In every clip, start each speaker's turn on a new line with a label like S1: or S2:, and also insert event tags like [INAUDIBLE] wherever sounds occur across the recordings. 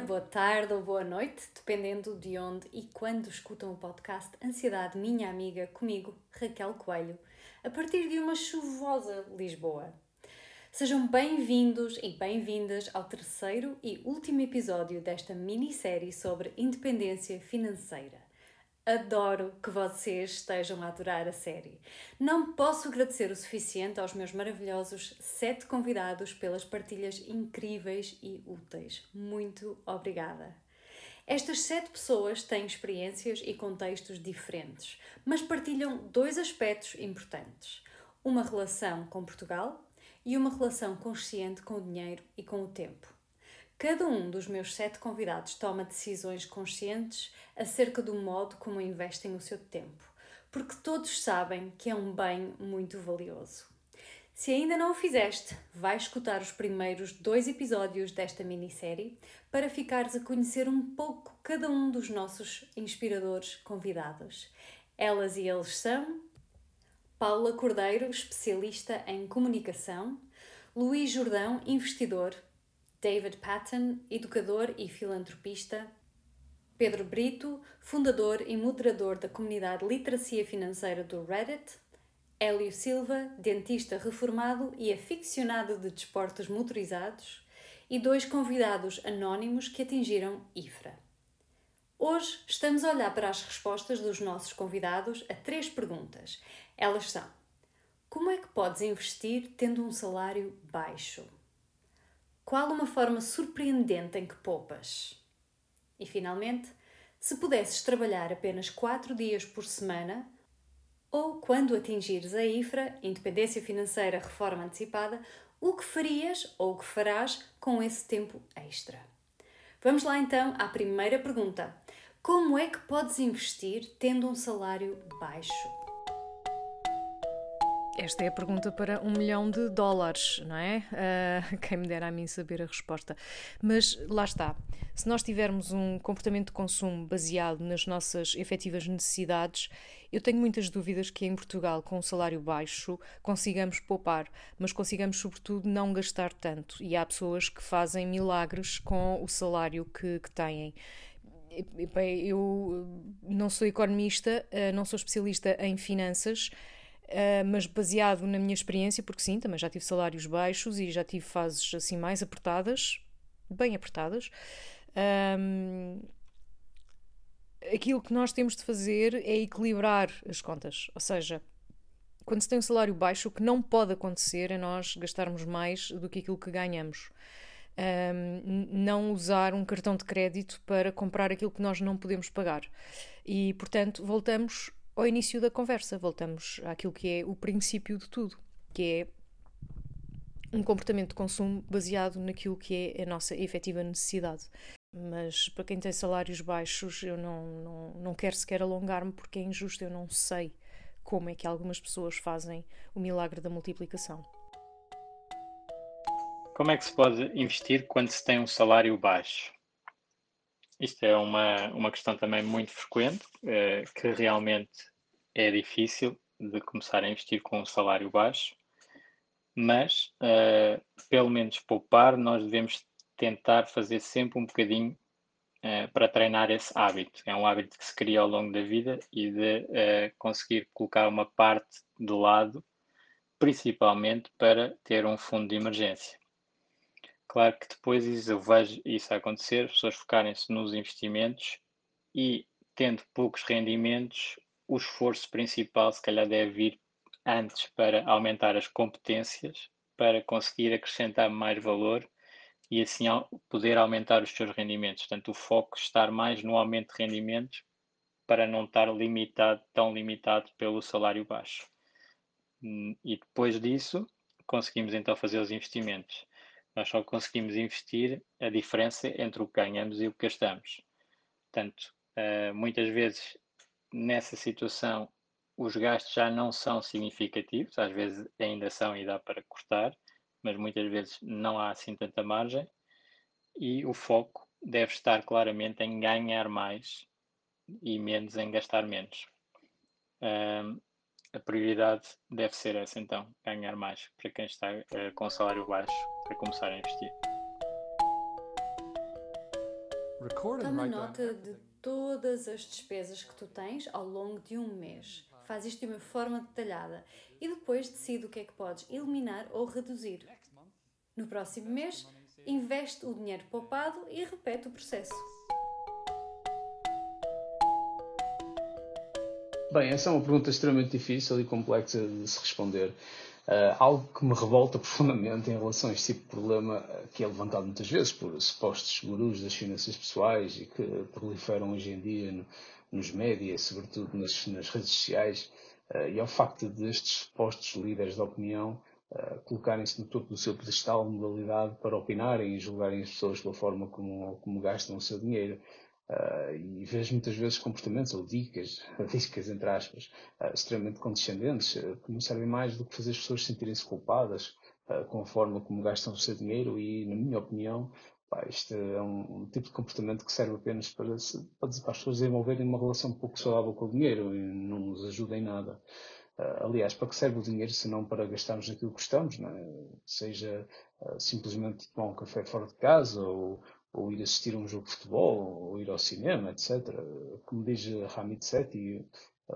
S1: boa tarde ou boa noite, dependendo de onde e quando escutam o podcast Ansiedade Minha Amiga, comigo, Raquel Coelho, a partir de uma chuvosa Lisboa. Sejam bem-vindos e bem-vindas ao terceiro e último episódio desta minissérie sobre independência financeira. Adoro que vocês estejam a adorar a série. Não posso agradecer o suficiente aos meus maravilhosos sete convidados pelas partilhas incríveis e úteis. Muito obrigada. Estas sete pessoas têm experiências e contextos diferentes, mas partilham dois aspectos importantes: uma relação com Portugal e uma relação consciente com o dinheiro e com o tempo. Cada um dos meus sete convidados toma decisões conscientes acerca do modo como investem o seu tempo, porque todos sabem que é um bem muito valioso. Se ainda não o fizeste, vai escutar os primeiros dois episódios desta minissérie para ficares a conhecer um pouco cada um dos nossos inspiradores convidados. Elas e eles são Paula Cordeiro, especialista em comunicação, Luís Jordão, investidor, David Patton, educador e filantropista, Pedro Brito, fundador e moderador da comunidade Literacia Financeira do Reddit, Hélio Silva, dentista reformado e aficionado de desportos motorizados, e dois convidados anónimos que atingiram IFRA. Hoje estamos a olhar para as respostas dos nossos convidados a três perguntas. Elas são: Como é que podes investir tendo um salário baixo? Qual uma forma surpreendente em que poupas? E finalmente, se pudesses trabalhar apenas 4 dias por semana, ou quando atingires a IFRA, Independência Financeira Reforma Antecipada, o que farias ou o que farás com esse tempo extra? Vamos lá então à primeira pergunta. Como é que podes investir tendo um salário baixo?
S2: Esta é a pergunta para um milhão de dólares, não é? Uh, [LAUGHS] quem me dera a mim saber a resposta. Mas lá está. Se nós tivermos um comportamento de consumo baseado nas nossas efetivas necessidades, eu tenho muitas dúvidas que em Portugal, com um salário baixo, consigamos poupar, mas consigamos, sobretudo, não gastar tanto. E há pessoas que fazem milagres com o salário que, que têm. Eu não sou economista, ah, não sou especialista em finanças Uh, mas baseado na minha experiência, porque sim, também já tive salários baixos e já tive fases assim mais apertadas, bem apertadas. Um, aquilo que nós temos de fazer é equilibrar as contas, ou seja, quando se tem um salário baixo, o que não pode acontecer é nós gastarmos mais do que aquilo que ganhamos. Um, não usar um cartão de crédito para comprar aquilo que nós não podemos pagar. E, portanto, voltamos ao início da conversa. Voltamos àquilo que é o princípio de tudo, que é um comportamento de consumo baseado naquilo que é a nossa efetiva necessidade. Mas para quem tem salários baixos, eu não, não, não quero sequer alongar-me porque é injusto, eu não sei como é que algumas pessoas fazem o milagre da multiplicação.
S3: Como é que se pode investir quando se tem um salário baixo? Isto é uma, uma questão também muito frequente, eh, que realmente é difícil de começar a investir com um salário baixo, mas eh, pelo menos poupar, nós devemos tentar fazer sempre um bocadinho eh, para treinar esse hábito. É um hábito que se cria ao longo da vida e de conseguir colocar uma parte de lado, principalmente para ter um fundo de emergência. Claro que depois eu vejo isso acontecer, as pessoas focarem-se nos investimentos e, tendo poucos rendimentos, o esforço principal se calhar deve vir antes para aumentar as competências, para conseguir acrescentar mais valor e assim poder aumentar os seus rendimentos. Portanto, o foco estar mais no aumento de rendimentos para não estar limitado, tão limitado pelo salário baixo. Hum, e depois disso, conseguimos então fazer os investimentos. Nós só conseguimos investir a diferença entre o que ganhamos e o que gastamos. Portanto, uh, muitas vezes nessa situação os gastos já não são significativos, às vezes ainda são e dá para cortar, mas muitas vezes não há assim tanta margem e o foco deve estar claramente em ganhar mais e menos em gastar menos. Uh, a prioridade deve ser essa então, ganhar mais para quem está uh, com salário baixo para começar a investir.
S1: Toma nota de todas as despesas que tu tens ao longo de um mês. Faz isto de uma forma detalhada e depois decide o que é que podes eliminar ou reduzir. No próximo mês, investe o dinheiro poupado e repete o processo.
S4: Bem, essa é uma pergunta extremamente difícil e complexa de se responder. Uh, algo que me revolta [LAUGHS] profundamente em relação a este tipo de problema, uh, que é levantado muitas vezes por supostos gurus das finanças pessoais e que proliferam hoje em dia no, nos médias, sobretudo nas, nas redes sociais, uh, e ao facto destes supostos líderes de opinião colocarem-se no topo do seu pedestal de modalidade para opinarem e julgarem as pessoas pela forma como, como gastam o seu dinheiro. Uh, e vejo muitas vezes comportamentos ou dicas, [LAUGHS] dicas entre aspas, uh, extremamente condescendentes, uh, que não servem mais do que fazer as pessoas sentirem-se culpadas com a forma como gastam o seu dinheiro e, na minha opinião, pá, isto é um, um, tipo de comportamento que serve apenas para, se, para, as pessoas desenvolverem uma relação um pouco saudável com o dinheiro e não nos ajuda em nada. aliás, para que serve o dinheiro se não para gastarmos naquilo que gostamos, é? seja simplesmente tomar um café fora de casa ou ou ir assistir a um jogo de futebol, ou ir ao cinema, etc. Como diz Hamid Sethi,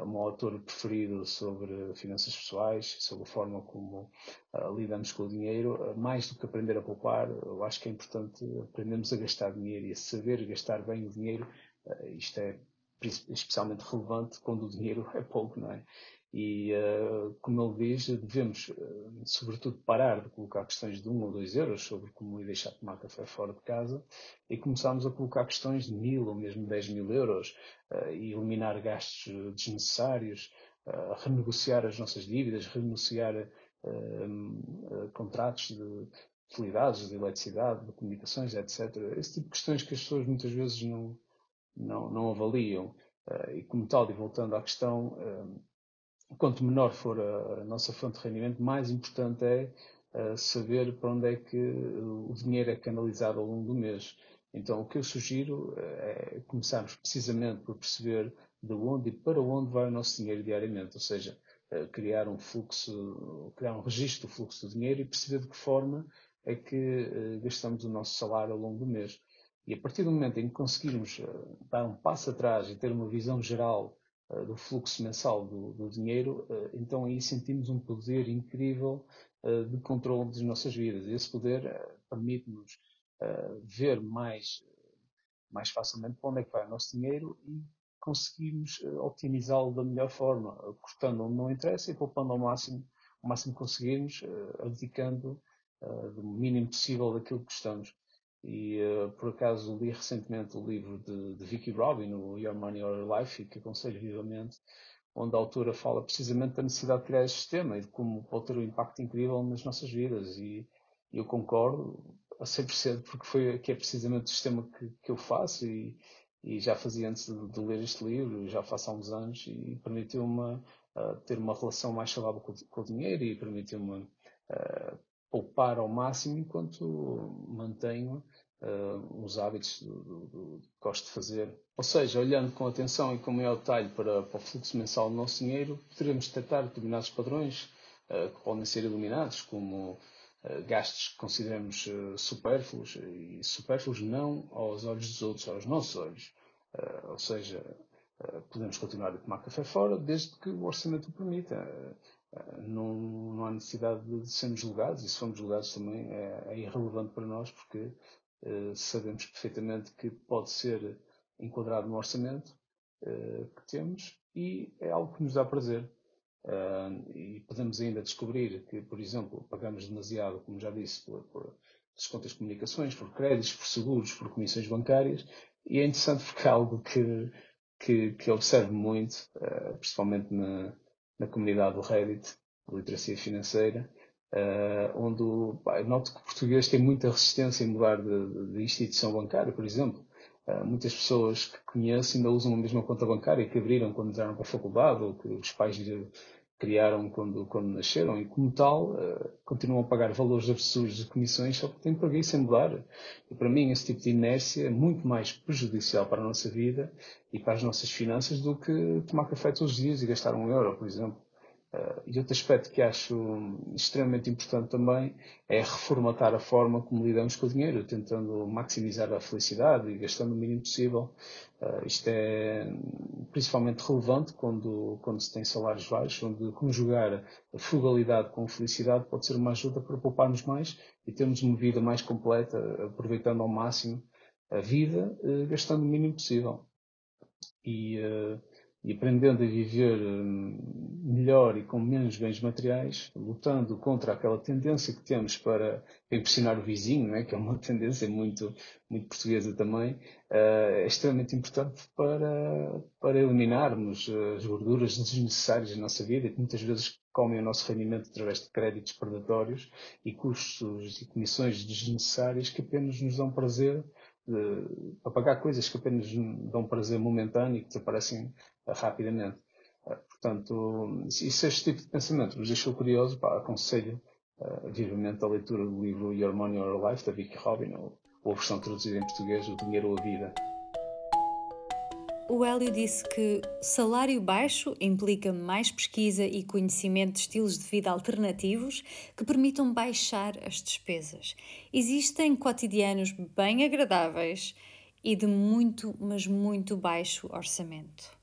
S4: um autor preferido sobre finanças pessoais, sobre a forma como uh, lidamos com o dinheiro, uh, mais do que aprender a poupar, eu acho que é importante aprendermos a gastar dinheiro e a saber gastar bem o dinheiro. Uh, isto é especialmente relevante quando o dinheiro [LAUGHS] é pouco, não é? E, uh, como ele diz, devemos, uh, sobretudo, parar de colocar questões de 1 um ou 2 euros sobre como ir deixar tomar café fora de casa e começarmos a colocar questões de mil ou mesmo 10 mil euros uh, e eliminar gastos desnecessários, renegociar as nossas dívidas, renegociar contratos de utilidades, de eletricidade, de comunicações, etc. Esse tipo de questões que as pessoas muitas vezes não, não, não avaliam. e como tal, e voltando à questão, quanto menor for a, nossa fonte de rendimento, mais importante é uh, saber para onde é que o dinheiro é canalizado ao longo do mês. Então, o que eu sugiro eh, é começarmos precisamente por perceber de onde e para onde vai o nosso dinheiro diariamente, ou seja, uh, criar um fluxo, criar um registro do fluxo do dinheiro e perceber de que forma é que gastamos o nosso salário ao longo do mês. E a partir do momento em que conseguirmos dar um passo atrás e ter uma visão geral eh, do fluxo mensal do, do, dinheiro, eh, então aí sentimos um poder incrível eh, de controle das nossas vidas. Esse poder permite-nos ver mais, mais facilmente para onde é que vai o nosso dinheiro e conseguimos optimizá-lo da melhor forma, cortando onde não interessa e poupando ao máximo, o máximo que conseguirmos, abdicando do mínimo possível daquilo que gostamos. E uh, por acaso li recentemente o livro de, de Vicky Robin, o Your Money or Your Life, que aconselho vivamente, onde a autora fala precisamente da necessidade de criar este sistema e de como pode ter um impacto incrível nas nossas vidas. E, e eu concordo a 100% porque foi que é precisamente o sistema que, que eu faço e, e já fazia antes de, de, ler este livro, já faço há uns anos, e permitiu-me uh, ter uma relação mais saudável com, com o dinheiro e permitiu-me uh, poupar ao máximo enquanto mantenho uh, os hábitos do, do, do, que gosto de fazer. Ou seja, olhando com atenção e com maior detalhe para, para o fluxo mensal do nosso dinheiro, poderemos detectar determinados padrões uh, que podem ser iluminados, como uh, gastos que consideramos supérfluos, e supérfluos não aos olhos dos outros, aos nossos olhos. ou seja, podemos continuar a tomar café fora, desde que o orçamento o permita não, não há necessidade de sermos julgados, e se formos julgados também é, é irrelevante para nós, porque uh, sabemos perfeitamente que pode ser enquadrado no orçamento uh, que temos e é algo que nos dá prazer. Uh, e podemos ainda descobrir que, por exemplo, pagamos demasiado, como já disse, por, por descontos de comunicações, por créditos, por seguros, por comissões bancárias, e é interessante porque é algo que, que, que observo muito, principalmente na, na comunidade do Reddit, literacia financeira, uh, onde pá, noto que o português tem muita resistência em mudar de, de instituição bancária, por exemplo. Uh, muitas pessoas que conheço ainda usam a mesma conta bancária que abriram quando entraram para a faculdade ou que os pais criaram quando, quando nasceram e, como tal, uh, continuam a pagar valores absurdos de comissões só porque têm preguiça em mudar. E, para mim, esse tipo de inércia é muito mais prejudicial para a nossa vida e para as nossas finanças do que tomar café todos os dias e gastar um euro, por exemplo. Uh, e outro aspecto que acho extremamente importante também é reformatar a forma como lidamos com o dinheiro, tentando maximizar a felicidade e gastando o mínimo possível. Uh, isto é principalmente relevante quando, quando se tem salários baixos, onde conjugar a frugalidade com a felicidade pode ser uma ajuda para pouparmos mais e termos uma vida mais completa, aproveitando ao máximo a vida, uh, gastando o mínimo possível. E e aprendendo a viver hum, melhor e com menos bens materiais, lutando contra aquela tendência que temos para impressionar o vizinho, né, que é uma [LAUGHS] tendência muito, muito portuguesa também, uh, é extremamente importante para, para eliminarmos as gorduras desnecessárias da nossa vida, que muitas vezes comem o nosso rendimento através de créditos predatórios e custos e comissões desnecessárias que apenas nos dão prazer de, para pagar coisas que apenas dão prazer momentâneo e que desaparecem rapidamente. Uh, portanto, se, este tipo de pensamento vos deixou curioso, pá, aconselho uh, vivamente a leitura do livro Your Money or Your Life, da Vicky Robin, ou, ou a versão traduzida em português, O Dinheiro ou a Vida.
S1: O Hélio disse que salário baixo implica mais pesquisa e conhecimento de estilos de vida alternativos que permitam baixar as despesas. Existem cotidianos bem agradáveis e de muito, mas muito baixo orçamento.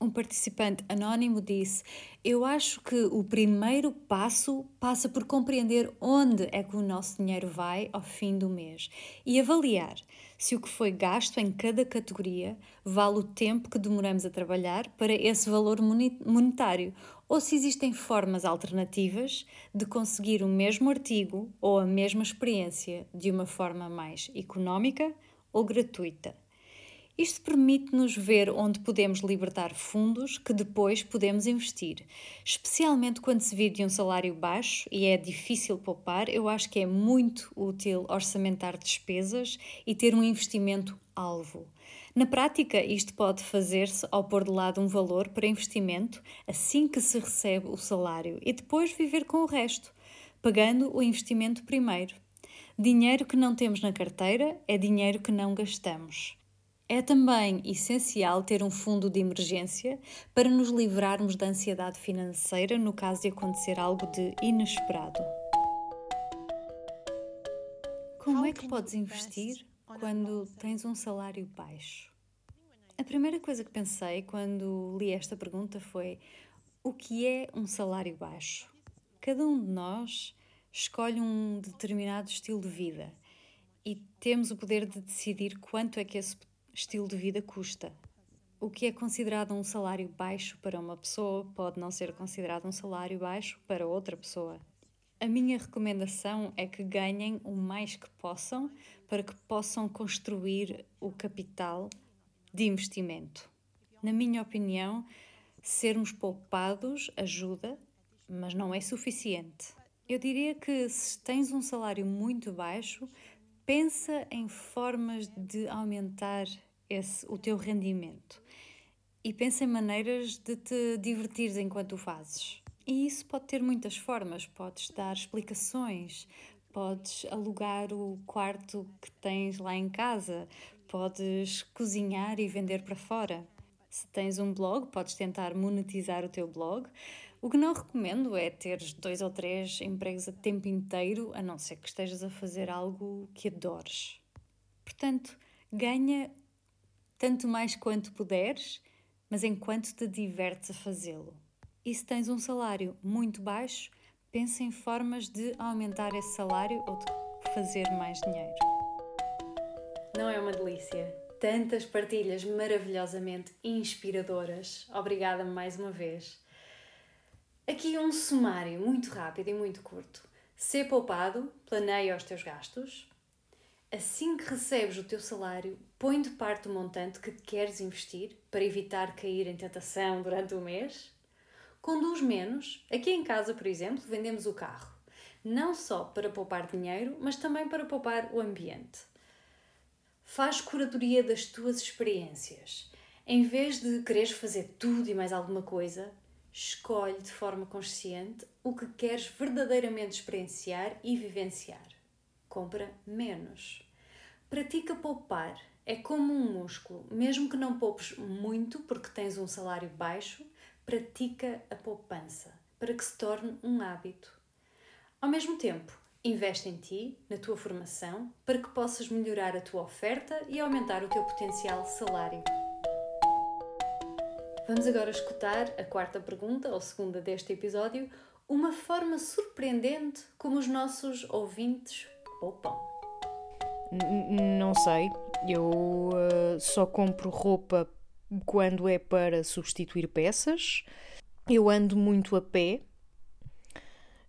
S1: Um participante anónimo disse: Eu acho que o primeiro passo passa por compreender onde é que o nosso dinheiro vai ao fim do mês e avaliar se o que foi gasto em cada categoria vale o tempo que demoramos a trabalhar para esse valor monetário ou se existem formas alternativas de conseguir o mesmo artigo ou a mesma experiência de uma forma mais económica ou gratuita. Isto permite-nos ver onde podemos libertar fundos que depois podemos investir. Especialmente quando se vive de um salário baixo e é difícil poupar, eu acho que é muito útil orçamentar despesas e ter um investimento alvo. Na prática, isto pode fazer-se ao pôr de lado um valor para investimento assim que se recebe o salário e depois viver com o resto, pagando o investimento primeiro. Dinheiro que não temos na carteira é dinheiro que não gastamos. É também essencial ter um fundo de emergência para nos livrarmos da ansiedade financeira no caso de acontecer algo de inesperado. Como é que podes investir quando tens um salário baixo? A primeira coisa que pensei quando li esta pergunta foi: o que é um salário baixo? Cada um de nós escolhe um determinado estilo de vida e temos o poder de decidir quanto é que esse estilo de vida custa. O que é considerado um salário baixo para uma pessoa pode não ser considerado um salário baixo para outra pessoa. A minha recomendação é que ganhem o mais que possam para que possam construir o capital de investimento. Na minha opinião, sermos poupados ajuda, mas não é suficiente. Eu diria que se tens um salário muito baixo, pensa em formas de aumentar esse, o teu rendimento. E pensa em maneiras de te divertires enquanto o fazes. E isso pode ter muitas formas. Podes dar explicações, podes alugar o quarto que tens lá em casa, podes cozinhar e vender para fora. Se tens um blog, podes tentar monetizar o teu blog. O que não recomendo é teres dois ou três empregos a tempo inteiro, a não ser que estejas a fazer algo que adores. Portanto, ganha tanto mais quanto puderes, mas enquanto te divertes a fazê-lo. E se tens um salário muito baixo, pensa em formas de aumentar esse salário ou de fazer mais dinheiro. Não é uma delícia? Tantas partilhas maravilhosamente inspiradoras. Obrigada mais uma vez. Aqui um sumário muito rápido e muito curto. Ser poupado, planeia os teus gastos, Assim que recebes o teu salário, põe de parte o montante que queres investir para evitar cair em tentação durante o mês. Conduz menos. Aqui em casa, por exemplo, vendemos o carro. Não só para poupar dinheiro, mas também para poupar o ambiente. Faz curadoria das tuas experiências. Em vez de quereres fazer tudo e mais alguma coisa, escolhe de forma consciente o que queres verdadeiramente experienciar e vivenciar compra menos. Pratica poupar. É como um músculo. Mesmo que não poupes muito porque tens um salário baixo, pratica a poupança para que se torne um hábito. Ao mesmo tempo, investe em ti, na tua formação, para que possas melhorar a tua oferta e aumentar o teu potencial salário. Vamos agora escutar a quarta pergunta, ou segunda deste episódio, uma forma surpreendente como os nossos ouvintes poupam.
S2: Não sei, eu uh, só compro roupa quando é para substituir peças. Eu ando muito a pé,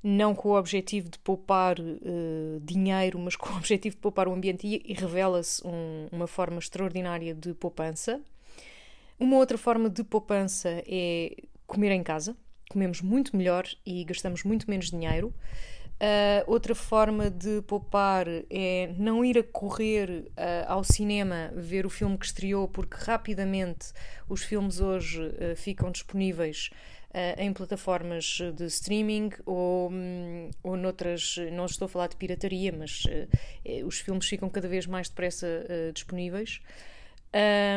S2: não com o objetivo de poupar uh, dinheiro, mas com o objetivo de poupar o ambiente e, e revela-se um, uma forma extraordinária de poupança. Uma outra forma de poupança é comer em casa. Comemos muito melhor e gastamos muito menos dinheiro. Uh, outra forma de poupar é não ir a correr uh, ao cinema ver o filme que estreou, porque rapidamente os filmes hoje uh, ficam disponíveis em plataformas de streaming ou, um, ou noutras. Não estou a falar de pirataria, mas eh, os filmes ficam cada vez mais depressa disponíveis.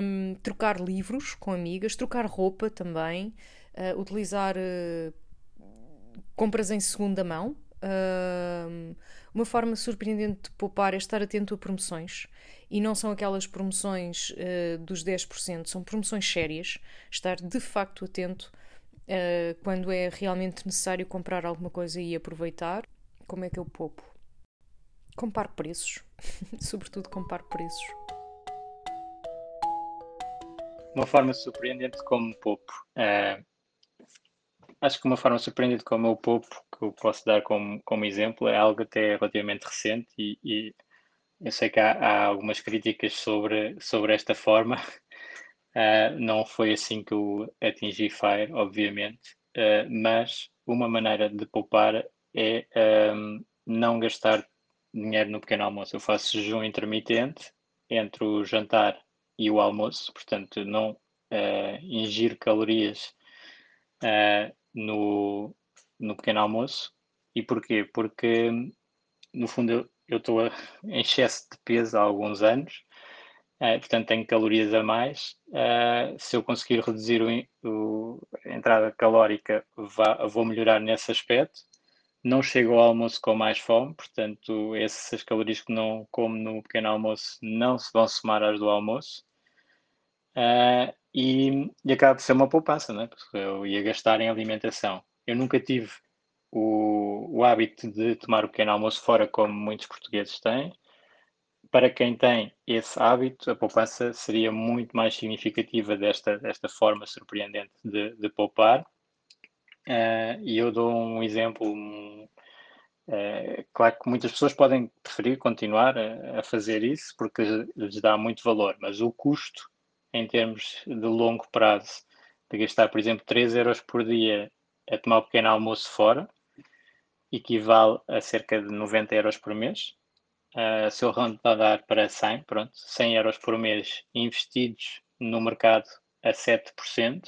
S2: Um, trocar livros com amigas, trocar roupa também, utilizar compras em segunda mão uma forma surpreendente de poupar é estar atento a promoções. E não são aquelas promoções uh, dos 10%, são promoções sérias. Estar de facto atento uh, quando é realmente necessário comprar alguma coisa e aproveitar. Como é que eu poupo? Compare preços. [LAUGHS] Sobretudo, compare preços.
S3: Uma forma surpreendente como poupo. Uh, acho que uma forma surpreendente como eu poupo, que eu posso dar como, como exemplo, é algo até relativamente recente e, e eu sei que há, há, algumas críticas sobre, sobre esta forma. Uh, [LAUGHS] não foi assim que eu atingi FIRE, obviamente, uh, mas uma maneira de poupar é um, não gastar dinheiro no pequeno almoço. Eu faço jejum intermitente entre o jantar e o almoço, portanto, não uh, calorias uh, no, no pequeno almoço. E porquê? Porque, no fundo, eu estou em excesso de peso há alguns anos, uh, portanto tenho calorias a mais. Uh, se eu conseguir reduzir o, o, a entrada calórica, vá, vou melhorar nesse aspecto. Não chego ao almoço com mais fome, portanto, essas calorias que não como no pequeno almoço não se vão somar às do almoço. Uh, e, e acaba por ser uma poupança, né? porque eu ia gastar em alimentação. Eu nunca tive o, o hábito de tomar o pequeno almoço fora, como muitos portugueses têm. Para quem tem esse hábito, a poupança seria muito mais significativa desta, desta forma surpreendente de, de poupar. Uh, e eu dou um exemplo. Um, uh, claro que muitas pessoas podem preferir continuar a, a fazer isso porque lhes dá muito valor, mas o custo em termos de longo prazo, de gastar, por exemplo, 3 euros por dia a tomar um pequeno almoço fora, equivale a cerca de 90 euros por mês. Uh, se eu arredondar para 100, pronto, 100 euros por mês investidos no mercado a 7%,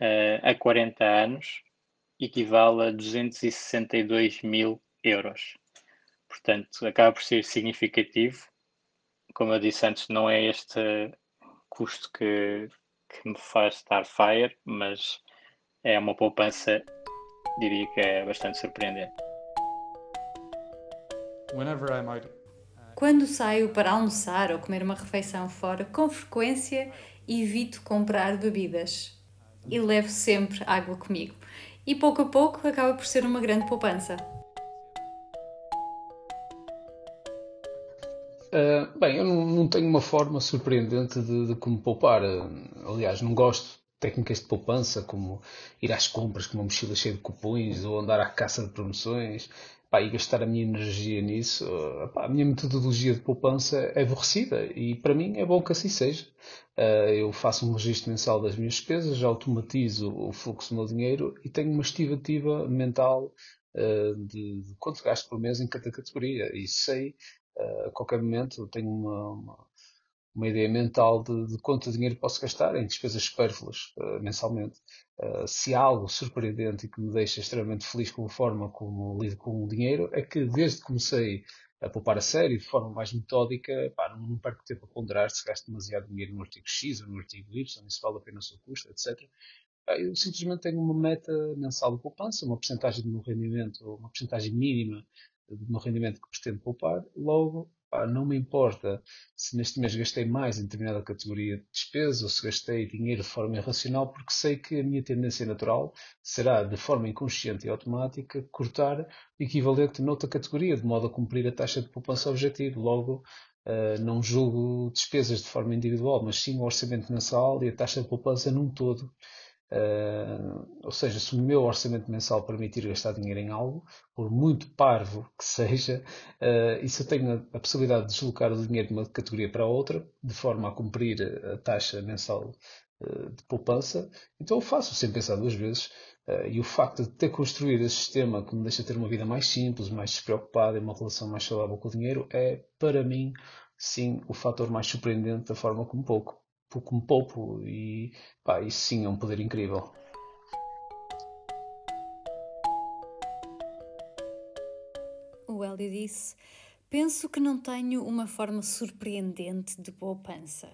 S3: uh, a 40 anos, equivale a 262 mil euros. Portanto, acaba por ser significativo. Como eu disse antes, não é este custo que, que me faz estar fire, mas é uma poupança, diria que é bastante surpreendente.
S1: Quando saio para almoçar ou comer uma refeição fora, com frequência evito comprar bebidas e levo sempre água comigo. E pouco a pouco acaba por ser uma grande poupança.
S4: Uh, bem, eu não, não, tenho uma forma surpreendente de, de como poupar. Uh, aliás, não gosto de técnicas de poupança, como ir às compras com uma mochila cheia de cupons ou andar à caça de promoções pá, e gastar a minha energia nisso. Uh, pá, a minha metodologia de poupança é aborrecida e para mim é bom que assim seja. eu faço um registro mensal das minhas despesas, automatizo o fluxo do meu dinheiro e tenho uma estimativa mental de, de quanto gasto por mês em cada categoria e sei a qualquer momento tenho uma, uma, uma ideia mental de, de, quanto dinheiro posso gastar em despesas supérfluas uh, mensalmente. Uh, se há algo surpreendente e que me deixa extremamente feliz com a forma como lido com o dinheiro, é que desde que comecei a poupar a sério, de forma mais metódica, pá, não, não perco tempo a ponderar se gasto demasiado dinheiro no artigo X ou no artigo Y, se vale a pena o seu custo, etc. Eu simplesmente tenho uma meta mensal de poupança, uma porcentagem do meu rendimento, uma porcentagem mínima do meu rendimento que pretendo poupar. Logo, pá, não me importa se neste mês gastei mais em determinada categoria de despesa ou se gastei dinheiro de forma irracional, porque sei que a minha tendência natural será, de forma inconsciente e automática, cortar o equivalente noutra categoria, de modo a cumprir a taxa de poupança objetivo. Logo, uh, não julgo despesas de forma individual, mas sim o orçamento mensal e a taxa de poupança num todo. Uh, ou seja, se o meu orçamento mensal permitir gastar dinheiro em algo, por muito parvo que [LAUGHS] seja, uh, e se eu tenho a, possibilidade de deslocar o dinheiro de uma categoria para outra, de forma a cumprir a taxa mensal uh, de poupança, então eu faço sem pensar duas vezes. e o facto de ter construído esse sistema que me deixa ter uma vida mais simples, mais despreocupada e uma relação mais saudável com o dinheiro é, para mim, sim, o fator mais surpreendente da forma como pouco pouco me poupo e pá, isso sim é um poder incrível.
S1: O Hélio disse: Penso que não tenho uma forma surpreendente de poupança.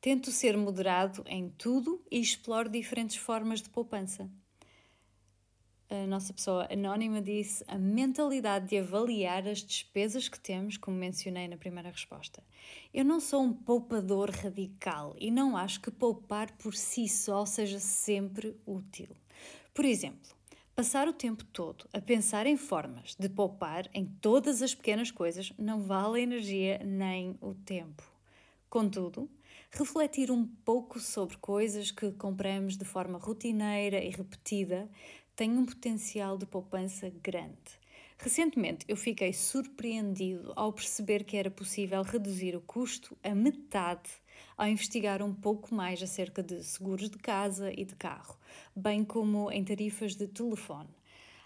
S1: Tento ser moderado em tudo e exploro diferentes formas de poupança a nossa pessoa anónima disse a mentalidade de avaliar as despesas que temos, como mencionei na primeira resposta. Eu não sou um poupador radical e não acho que poupar por si só seja sempre útil. Por exemplo, passar o tempo todo a pensar em formas de poupar em todas as pequenas coisas não vale a energia nem o tempo. Contudo, refletir um pouco sobre coisas que compramos de forma rotineira e repetida tem um potencial de poupança grande. Recentemente eu fiquei surpreendido ao perceber que era possível reduzir o custo a metade ao investigar um pouco mais acerca de seguros de casa e de carro, bem como em tarifas de telefone.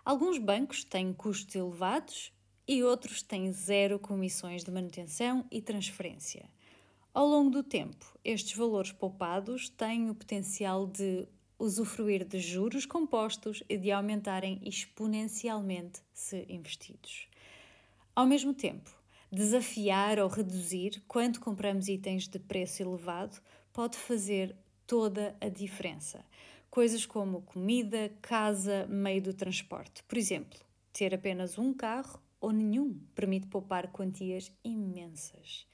S1: Alguns bancos têm custos elevados e outros têm zero comissões de manutenção e transferência. Ao longo do tempo, estes valores poupados têm o potencial de usufruir de juros compostos e de aumentarem exponencialmente se investidos. Ao mesmo tempo, desafiar ou reduzir quanto compramos itens de preço elevado pode fazer toda a diferença. Coisas como comida, casa, meio do transporte. Por exemplo, ter apenas um carro ou nenhum permite poupar quantias imensas.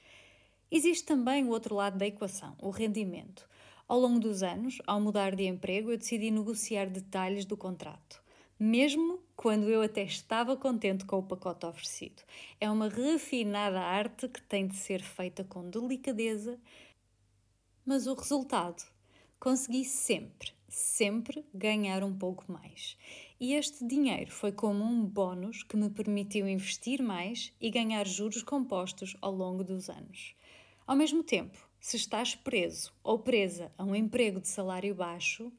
S1: Existe também o outro lado da equação, o rendimento. Ao longo dos anos, ao mudar de emprego, eu decidi negociar detalhes do contrato, mesmo quando eu até estava contente com o pacote oferecido. É uma refinada arte que tem de ser feita com delicadeza, mas o resultado consegui sempre, sempre ganhar um pouco mais. E este dinheiro foi como um bónus que me permitiu investir mais e ganhar juros compostos ao longo dos anos. Ao mesmo tempo, se estás preso ou presa a um emprego de salário baixo,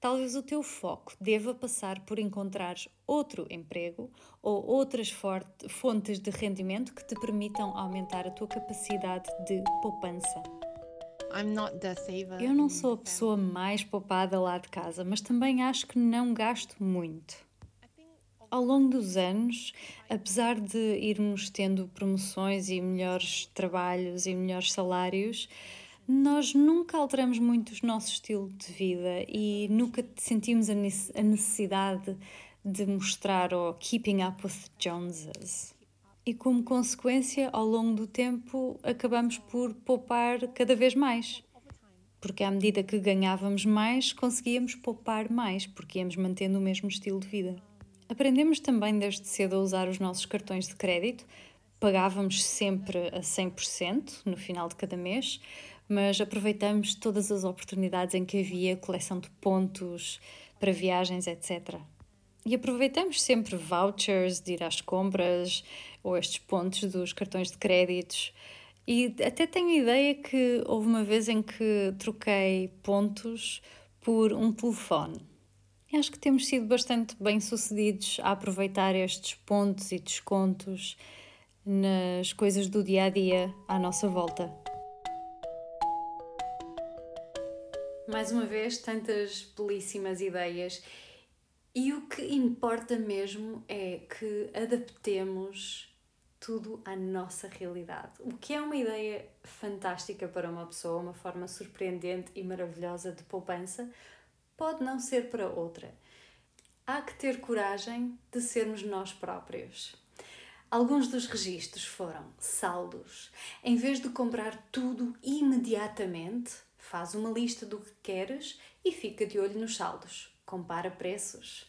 S1: talvez o teu foco deva passar por encontrar outro emprego ou outras fontes de rendimento que te permitam aumentar a tua capacidade de poupança. Eu não sou a pessoa mais poupada lá de casa, mas também acho que não gasto muito. Ao longo dos anos, apesar de irmos tendo promoções e melhores trabalhos e melhores salários, nós nunca alteramos muito o nosso estilo de vida e nunca sentimos a necessidade de mostrar o keeping up with Joneses. E como consequência, ao longo do tempo, acabamos por poupar cada vez mais. Porque à medida que ganhávamos mais, conseguíamos poupar mais, porque íamos mantendo o mesmo estilo de vida. Aprendemos também desde cedo a usar os nossos cartões de crédito. Pagávamos sempre a 100% no final de cada mês, mas aproveitamos todas as oportunidades em que havia coleção de pontos para viagens, etc. E aproveitamos sempre vouchers de ir às compras ou estes pontos dos cartões de créditos. E até tenho a ideia que houve uma vez em que troquei pontos por um telefone. Acho que temos sido bastante bem-sucedidos a aproveitar estes pontos e descontos nas coisas do dia a dia à nossa volta. Mais uma vez, tantas belíssimas ideias. E o que importa mesmo é que adaptemos tudo à nossa realidade. O que é uma ideia fantástica para uma pessoa, uma forma surpreendente e maravilhosa de poupança, pode não ser para outra. Há que ter coragem de sermos nós próprios. Alguns dos registros foram saldos. Em vez de comprar tudo imediatamente, faz uma lista do que queres e fica de olho nos saldos. Compara preços.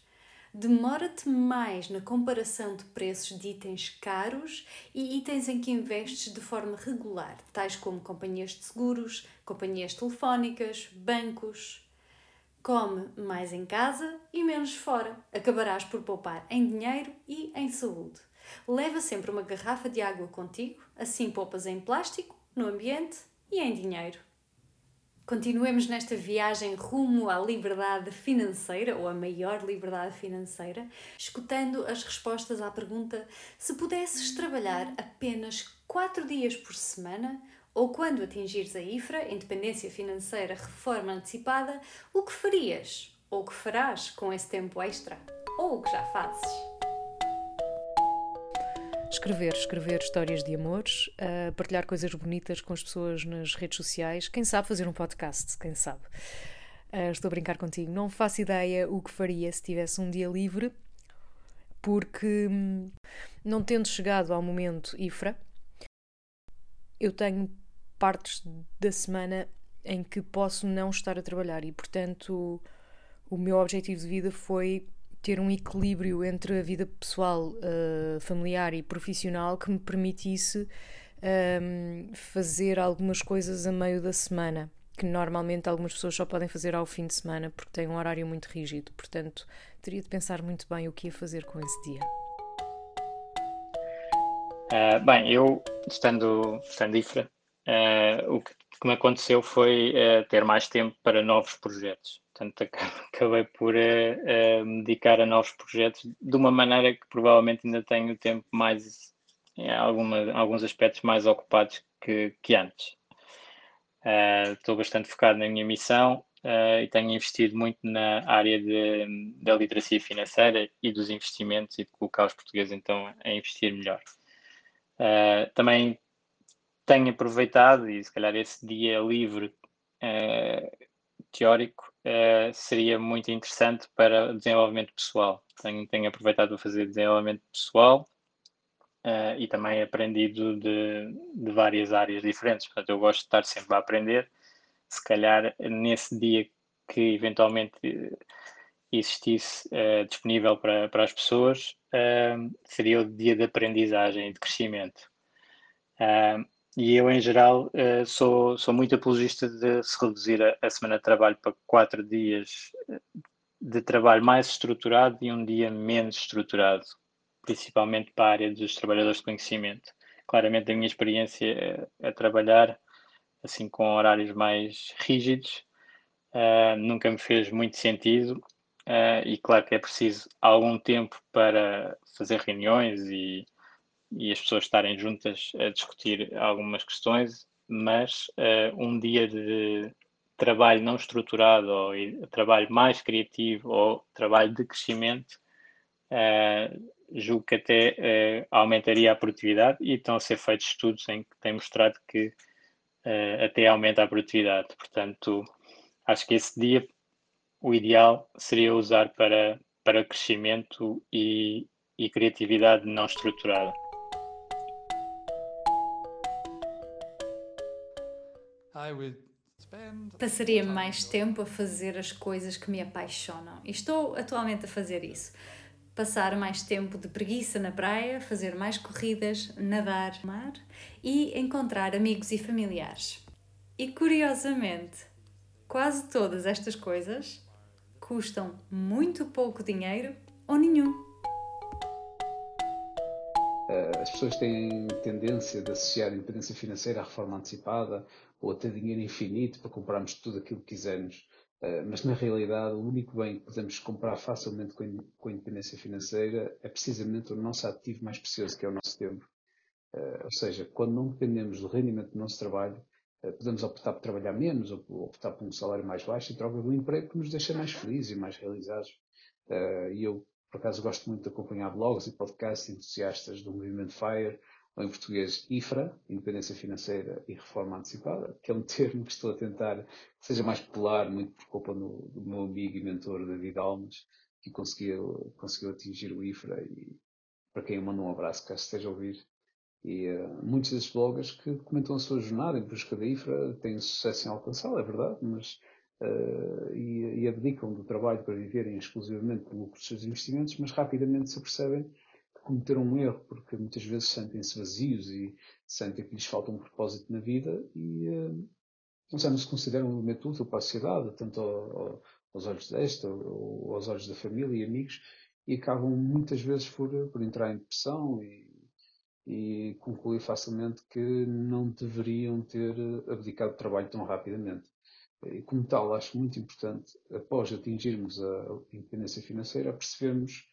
S1: Demora-te mais na comparação de preços de itens caros e itens em que investes de forma regular, tais como companhias de seguros, companhias telefónicas, bancos. Come mais em casa e menos fora. Acabarás por poupar em dinheiro e em saúde. Leva sempre uma garrafa de água contigo, assim poupas em plástico, no ambiente e em dinheiro. Continuemos nesta viagem rumo à liberdade financeira, ou à maior liberdade financeira, escutando as respostas à pergunta: se pudesses trabalhar apenas 4 dias por semana, ou quando atingires a IFRA, Independência Financeira Reforma Antecipada, o que farias? Ou o que farás com esse tempo extra? Ou o que já fazes?
S2: Escrever, escrever histórias de amores, uh, partilhar coisas bonitas com as pessoas nas redes sociais, quem sabe fazer um podcast, quem sabe. Uh, estou a brincar contigo, não faço ideia o que faria se tivesse um dia livre, porque hum, não tendo chegado ao momento IFRA, eu tenho partes da semana em que posso não estar a trabalhar e, portanto, o meu objetivo de vida foi ter um equilíbrio entre a vida pessoal, uh, familiar e profissional que me permitisse um, fazer algumas coisas a meio da semana, que normalmente algumas pessoas só podem fazer ao fim de semana porque têm um horário muito rígido. Portanto, teria de pensar muito bem o que ia fazer com esse dia.
S3: Uh, bem, eu, estando, estando IFRA, uh, o que, que, me aconteceu foi uh, ter mais tempo para novos projetos. Portanto, [LAUGHS] acabei por uh, uh, me dedicar a novos projetos de uma maneira que provavelmente ainda tenho tempo mais, em alguma, alguns aspectos mais ocupados que, que antes. Uh, estou bastante focado na minha missão e tenho investido muito na área de, da literacia financeira e dos investimentos e de colocar os portugueses então a investir melhor. também tenho aproveitado e se calhar esse dia livre teórico uh, seria muito interessante para desenvolvimento pessoal. Tenho, tenho aproveitado para fazer desenvolvimento pessoal uh, e também aprendido de, de várias áreas diferentes. Portanto, eu gosto de estar sempre a aprender. Se calhar nesse dia que eventualmente existisse uh, disponível para, para as pessoas, seria o dia de aprendizagem e de crescimento. E eu, em geral, uh, sou, sou muito apologista de se reduzir a, a, semana de trabalho para quatro dias eh, de trabalho mais estruturado e um dia menos estruturado, principalmente para a área dos trabalhadores de conhecimento. Claramente, a minha experiência a trabalhar assim com horários mais rígidos uh, nunca me fez muito sentido uh, e claro que é preciso algum tempo para fazer reuniões e e as pessoas estarem juntas a discutir algumas questões, mas uh, um dia de trabalho não estruturado ou trabalho mais criativo ou trabalho de crescimento, uh, julgo que até uh, aumentaria a produtividade e estão a ser feitos estudos em que têm mostrado que até aumenta a produtividade. Portanto, acho que esse dia o ideal seria usar para, para crescimento e, e criatividade não estruturada.
S1: Passaria mais tempo a fazer as coisas que me apaixonam. E estou atualmente a fazer isso. Passar mais tempo de preguiça na praia, fazer mais corridas, nadar no mar e encontrar amigos e familiares. E curiosamente, quase todas estas coisas custam muito pouco dinheiro ou nenhum.
S4: As pessoas têm tendência de associar a independência financeira à reforma antecipada ou a ter dinheiro infinito para comprarmos tudo aquilo que quisermos. Uh, mas na realidade, o único bem que podemos comprar facilmente com, a independência financeira é precisamente o nosso ativo mais precioso, que é o nosso tempo. Uh, ou seja, quando não dependemos do rendimento do nosso trabalho, uh, podemos optar por trabalhar menos ou optar por um salário mais baixo em troca de um emprego que nos deixa mais felizes e mais realizados. e eu, por acaso, gosto muito de acompanhar blogs e podcasts entusiastas do movimento FIRE, ou em português IFRA, Independência Financeira e Reforma Antecipada, que é um [LAUGHS] termo que estou a tentar que seja mais popular, muito por culpa do, do meu amigo e mentor David Almes, que conseguiu, conseguiu atingir o IFRA e para quem eu mando um abraço, caso esteja a ouvir. E uh, muitos desses bloggers que comentam a sua jornada em busca da IFRA têm sucesso em alcançá-la, é verdade, mas uh, e, e, abdicam do trabalho para viverem exclusivamente do lucro dos seus investimentos, mas rapidamente se apercebem que cometeram um erro, porque muitas vezes sentem-se vazios e sentem que lhes falta um propósito na vida e uh, já não se consideram um útil para a sociedade, tanto ao, ao, aos olhos desta ou aos olhos da família e amigos, e acabam muitas vezes por, por entrar em depressão e, e concluir facilmente que não deveriam ter abdicado de trabalho tão rapidamente. E como tal, acho muito importante, após atingirmos a independência financeira, percebermos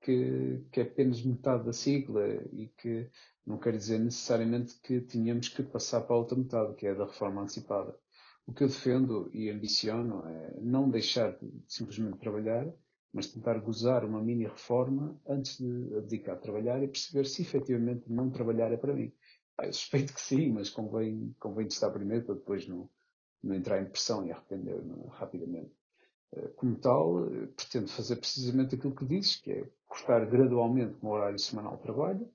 S4: que, que é apenas metade da sigla e que não quer dizer necessariamente que tínhamos que passar para a outra metade, que é a da reforma antecipada. O que eu defendo e ambiciono é não deixar de simplesmente trabalhar, mas tentar gozar uma mini reforma antes de abdicar de trabalhar e perceber se efetivamente não trabalhar é para mim. Ah, eu suspeito que sim, mas convém, convém testar primeiro para depois não, não entrar em pressão e arrepender rapidamente. Eh, como tal, eh, pretendo fazer precisamente aquilo que dizes, que é cortar gradualmente o horário semanal de trabalho.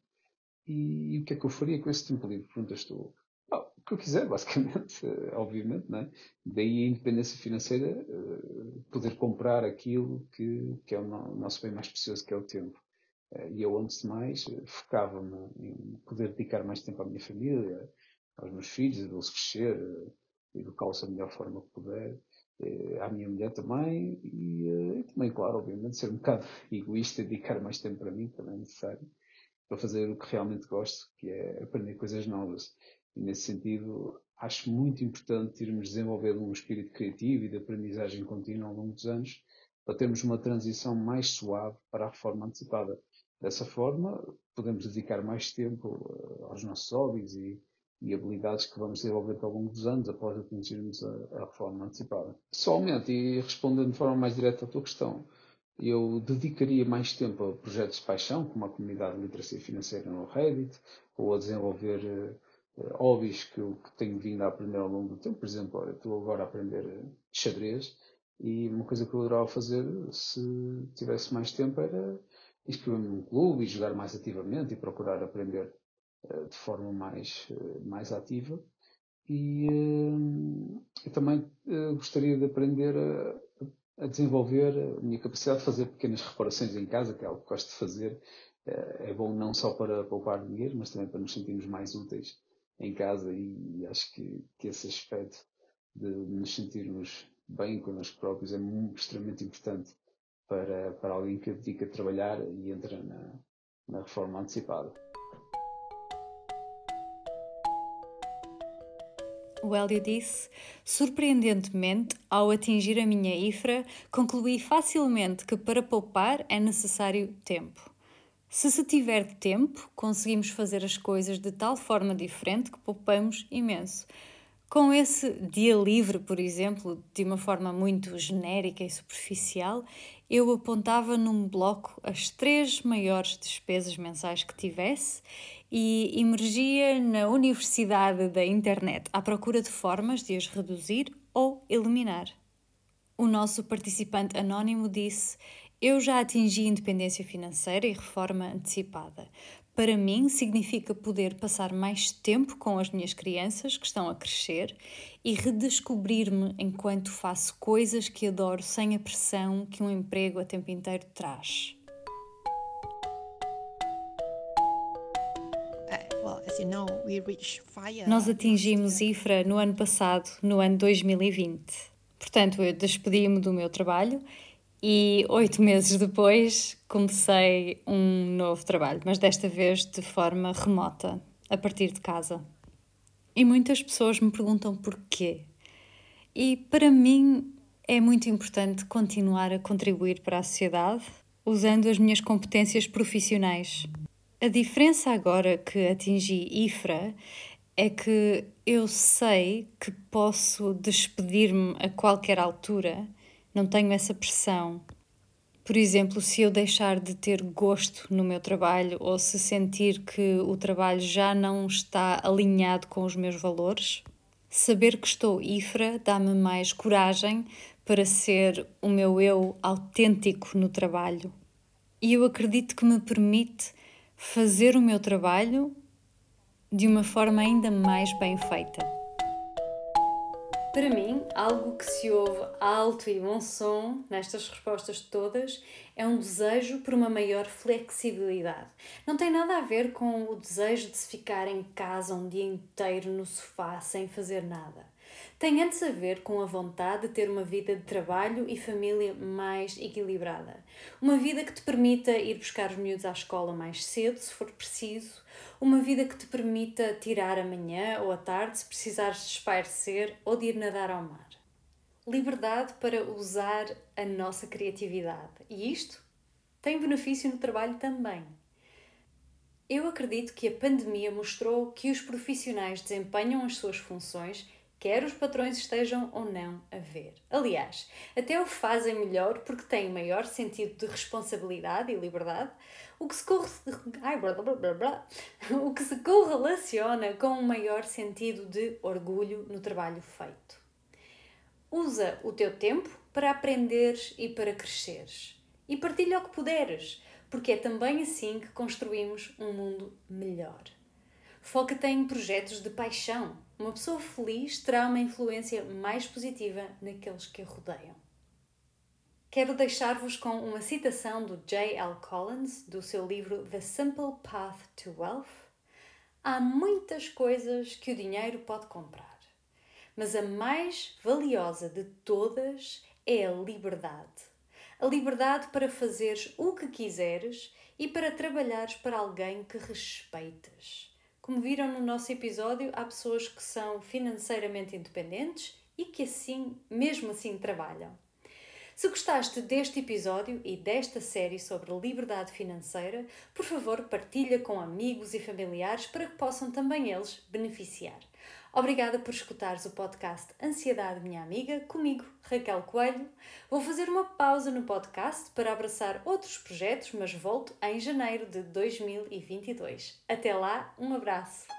S4: E, e, o que é que eu faria com esse tempo livre? Perguntas tu. Ah, o que eu quiser, [LAUGHS] basicamente, eh, obviamente, não é? Daí a independência financeira, poder comprar aquilo que, que é o nosso bem mais precioso, que é o tempo. E eu, antes de mais, focava-me em poder dedicar mais tempo à minha família, aos meus filhos, vê-los crescer, educá-los da melhor forma que puder, eh, à minha mulher também, e, eh, e, também, claro, obviamente, ser um bocado egoísta dedicar mais tempo para mim, também é necessário, para fazer o que realmente gosto, que é aprender coisas novas. E nesse sentido, acho muito importante irmos desenvolvendo um espírito criativo e de aprendizagem contínua ao longo dos anos, para termos uma transição mais suave para a reforma antecipada. Dessa forma, podemos dedicar mais tempo eh, aos nossos hobbies e, e habilidades que vamos desenvolver ao longo dos anos após atingirmos a, a reforma antecipada. Pessoalmente, e respondendo de forma mais direta à tua questão, eu dedicaria mais tempo a projetos de paixão, como a comunidade de literacia financeira no Reddit, ou a desenvolver uh, hobbies que eu que tenho vindo a aprender ao longo do tempo. Por exemplo, eu estou agora a aprender eh, xadrez e uma coisa que eu adorava fazer se tivesse mais tempo era inscrever-me num clube e jogar mais ativamente e procurar aprender de forma mais, eh, mais ativa. E eu também gostaria de aprender a, a, desenvolver a minha capacidade de fazer pequenas reparações em casa, que é algo que gosto de fazer. É bom não só para poupar dinheiro, mas também para nos sentirmos mais úteis em casa e, e acho que, que esse aspecto de nos sentirmos bem connosco próprios é muito, extremamente importante para, para alguém que dedica a trabalhar e entra na, na reforma antecipada.
S1: O Hélio disse: Surpreendentemente, ao atingir a minha IFRA, concluí facilmente que para poupar é necessário tempo. Se se tiver tempo, conseguimos fazer as coisas de tal forma diferente que poupamos imenso. Com esse dia livre, por exemplo, de uma forma muito genérica e superficial, eu apontava num bloco as três maiores despesas mensais que tivesse e emergia na universidade da internet à procura de formas de as reduzir ou eliminar. O nosso participante anónimo disse: Eu já atingi independência financeira e reforma antecipada. Para mim, significa poder passar mais tempo com as minhas crianças que estão a crescer e redescobrir-me enquanto faço coisas que adoro sem a pressão que um emprego a tempo inteiro traz. Nós atingimos IFRA no ano passado, no ano 2020. Portanto, eu despedi-me do meu trabalho e oito meses depois comecei um novo trabalho, mas desta vez de forma remota, a partir de casa. E muitas pessoas me perguntam porquê. E para mim é muito importante continuar a contribuir para a sociedade usando as minhas competências profissionais. A diferença agora que atingi IFRA é que eu sei que posso despedir-me a qualquer altura, não tenho essa pressão. Por exemplo, se eu deixar de ter gosto no meu trabalho ou se sentir que o trabalho já não está alinhado com os meus valores, saber que estou ifra dá-me mais coragem para ser o meu eu autêntico no trabalho. E eu acredito que me permite fazer o meu trabalho de uma forma ainda mais bem feita. Para mim, algo que se ouve alto e bom som nestas respostas todas é um desejo por uma maior flexibilidade. Não tem nada a ver com o desejo de se ficar em casa um dia inteiro no sofá sem fazer nada. Tem antes a ver com a vontade de ter uma vida de trabalho e família mais equilibrada. Uma vida que te permita ir buscar os miúdos à escola mais cedo, se for preciso. Uma vida que te permita tirar a manhã ou a tarde, se precisares de espairecer ou de ir nadar ao mar. Liberdade para usar a nossa criatividade. E isto tem benefício no trabalho também. Eu acredito que a pandemia mostrou que os profissionais desempenham as suas funções quer os patrões estejam ou não a ver. Aliás, até o fazem melhor porque têm maior sentido de responsabilidade e liberdade, o que se, corre... Ai, blá, blá, blá, [LAUGHS] o que se correlaciona com um maior sentido de orgulho no trabalho feito. Usa o teu tempo para aprenderes e para cresceres. E partilha o que puderes, porque é também assim que construímos um mundo melhor. Foca-te em projetos de paixão. Uma pessoa feliz terá uma influência mais positiva naqueles que a rodeiam. Quero deixar-vos com uma citação do J.L. Collins, do seu livro The Simple Path to Wealth. Há muitas coisas que o dinheiro pode comprar, mas a mais valiosa de todas é a liberdade. A liberdade para fazeres o que quiseres e para trabalhares para alguém que respeites. Como viram no nosso episódio, há pessoas que são financeiramente independentes e que assim, mesmo assim, trabalham. Se gostaste deste episódio e desta série sobre liberdade financeira, por favor, partilha com amigos e familiares para que possam também eles beneficiar. Obrigada por escutares o podcast Ansiedade Minha Amiga, comigo, Raquel Coelho. Vou fazer uma pausa no podcast para abraçar outros projetos, mas volto em janeiro de 2022. Até lá, um abraço!